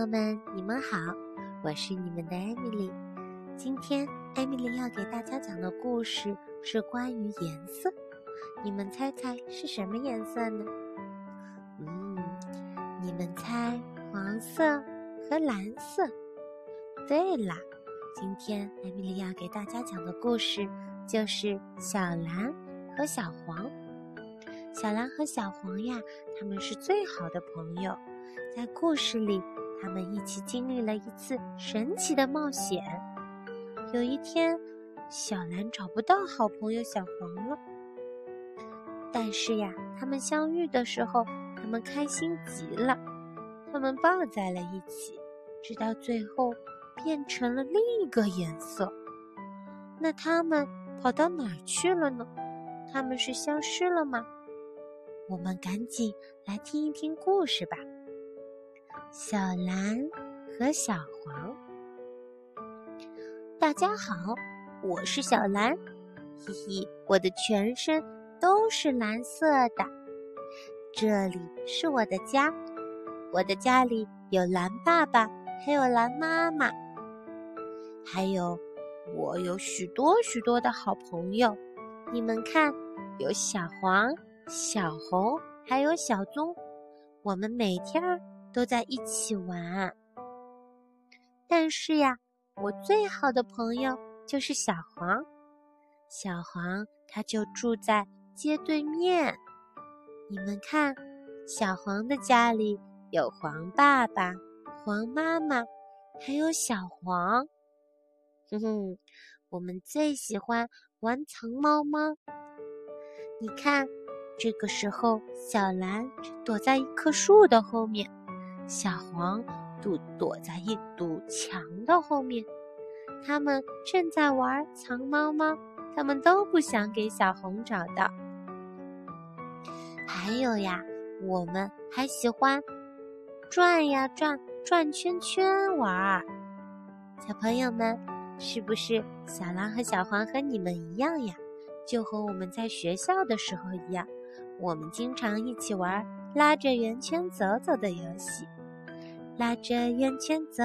朋友们，你们好，我是你们的艾米丽。今天艾米丽要给大家讲的故事是关于颜色，你们猜猜是什么颜色呢？嗯，你们猜黄色和蓝色？对啦，今天艾米丽要给大家讲的故事就是小蓝和小黄。小蓝和小黄呀，他们是最好的朋友。在故事里，他们一起经历了一次神奇的冒险。有一天，小蓝找不到好朋友小黄了。但是呀，他们相遇的时候，他们开心极了，他们抱在了一起，直到最后变成了另一个颜色。那他们跑到哪儿去了呢？他们是消失了吗？我们赶紧来听一听故事吧。小蓝和小黄，大家好，我是小蓝，嘿嘿，我的全身都是蓝色的。这里是我的家，我的家里有蓝爸爸，还有蓝妈妈，还有我有许多许多的好朋友。你们看，有小黄、小红，还有小棕，我们每天。都在一起玩，但是呀，我最好的朋友就是小黄。小黄他就住在街对面。你们看，小黄的家里有黄爸爸、黄妈妈，还有小黄。哼哼，我们最喜欢玩藏猫猫。你看，这个时候小蓝躲在一棵树的后面。小黄躲躲在一堵墙的后面，他们正在玩藏猫猫，他们都不想给小红找到。还有呀，我们还喜欢转呀转，转圈圈玩儿。小朋友们，是不是小蓝和小黄和你们一样呀？就和我们在学校的时候一样，我们经常一起玩拉着圆圈走走的游戏。拉着圆圈走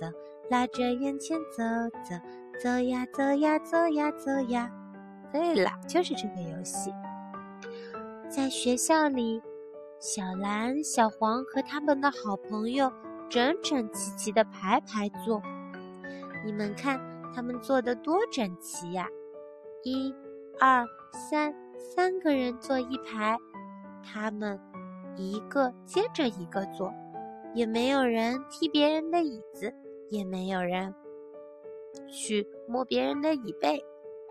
走，拉着圆圈走走，走呀走呀走呀走呀。对了，就是这个游戏。在学校里，小蓝、小黄和他们的好朋友整整齐齐的排排坐。你们看，他们坐的多整齐呀！一、二、三，三个人坐一排，他们一个接着一个坐。也没有人踢别人的椅子，也没有人去摸别人的椅背，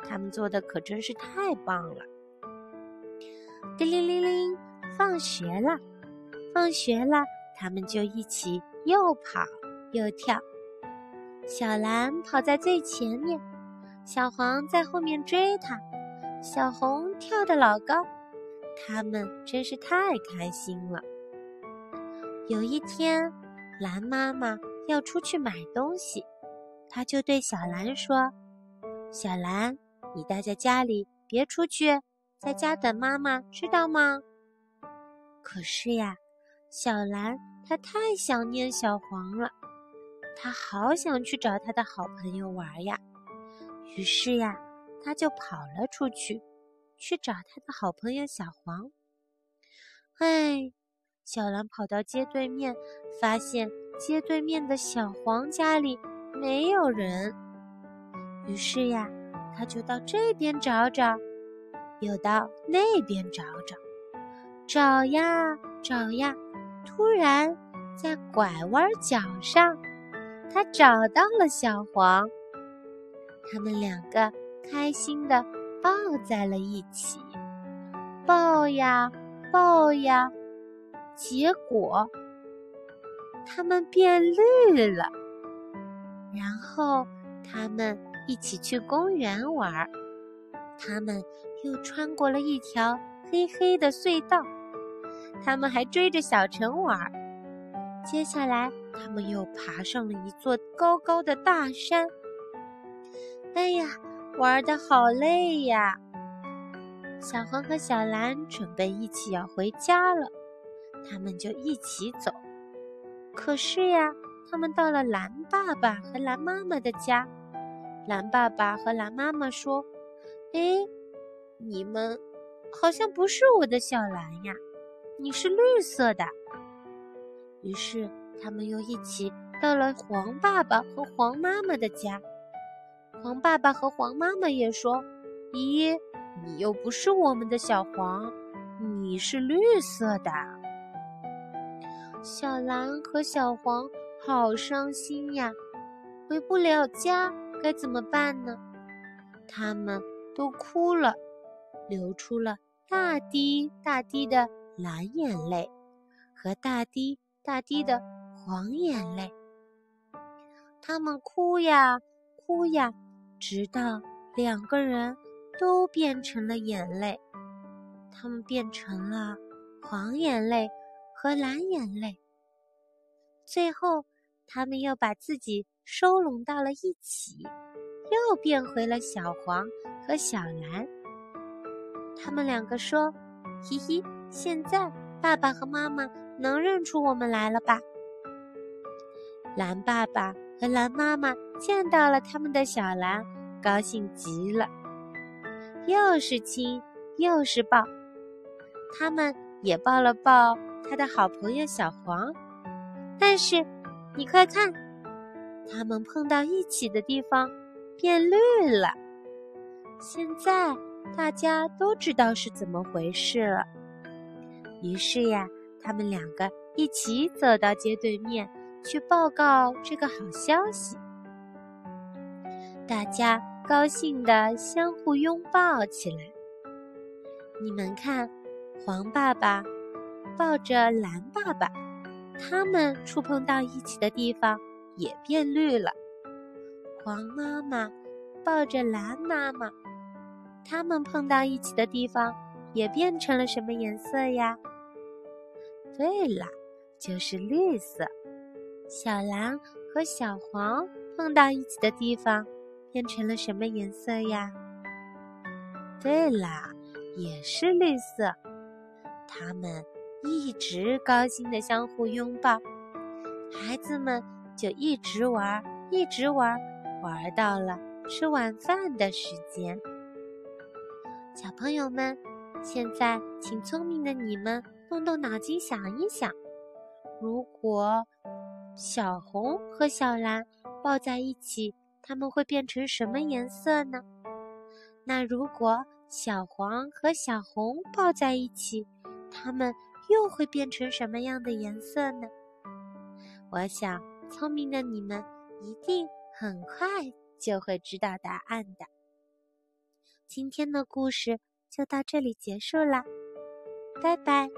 他们做的可真是太棒了。叮铃铃铃，放学了，放学了，他们就一起又跑又跳。小蓝跑在最前面，小黄在后面追他，小红跳得老高，他们真是太开心了。有一天，蓝妈妈要出去买东西，她就对小蓝说：“小蓝，你待在家里，别出去，在家等妈妈，知道吗？”可是呀，小蓝她太想念小黄了，她好想去找她的好朋友玩呀。于是呀，她就跑了出去，去找她的好朋友小黄。哎。小蓝跑到街对面，发现街对面的小黄家里没有人。于是呀，他就到这边找找，又到那边找找，找呀找呀。突然，在拐弯角上，他找到了小黄。他们两个开心的抱在了一起，抱呀抱呀。结果，他们变绿了。然后，他们一起去公园玩儿。他们又穿过了一条黑黑的隧道。他们还追着小城玩儿。接下来，他们又爬上了一座高高的大山。哎呀，玩的好累呀！小黄和小蓝准备一起要回家了。他们就一起走，可是呀，他们到了蓝爸爸和蓝妈妈的家。蓝爸爸和蓝妈妈说：“哎，你们好像不是我的小蓝呀，你是绿色的。”于是他们又一起到了黄爸爸和黄妈妈的家。黄爸爸和黄妈妈也说：“咦，你又不是我们的小黄，你是绿色的。”小蓝和小黄好伤心呀，回不了家。该怎么办呢？他们都哭了，流出了大滴大滴的蓝眼泪和大滴大滴的黄眼泪。他们哭呀哭呀，直到两个人都变成了眼泪。他们变成了黄眼泪和蓝眼泪。最后，他们又把自己。收拢到了一起，又变回了小黄和小蓝。他们两个说：“嘿嘿，现在爸爸和妈妈能认出我们来了吧？”蓝爸爸和蓝妈妈见到了他们的小蓝，高兴极了，又是亲又是抱。他们也抱了抱他的好朋友小黄，但是你快看。他们碰到一起的地方变绿了。现在大家都知道是怎么回事了。于是呀，他们两个一起走到街对面去报告这个好消息。大家高兴的相互拥抱起来。你们看，黄爸爸抱着蓝爸爸，他们触碰到一起的地方。也变绿了。黄妈妈抱着蓝妈妈，他们碰到一起的地方也变成了什么颜色呀？对了，就是绿色。小蓝和小黄碰到一起的地方变成了什么颜色呀？对啦，也是绿色。他们一直高兴的相互拥抱，孩子们。就一直玩，一直玩，玩到了吃晚饭的时间。小朋友们，现在请聪明的你们动动脑筋想一想：如果小红和小蓝抱在一起，它们会变成什么颜色呢？那如果小黄和小红抱在一起，它们又会变成什么样的颜色呢？我想。聪明的你们一定很快就会知道答案的。今天的故事就到这里结束了，拜拜。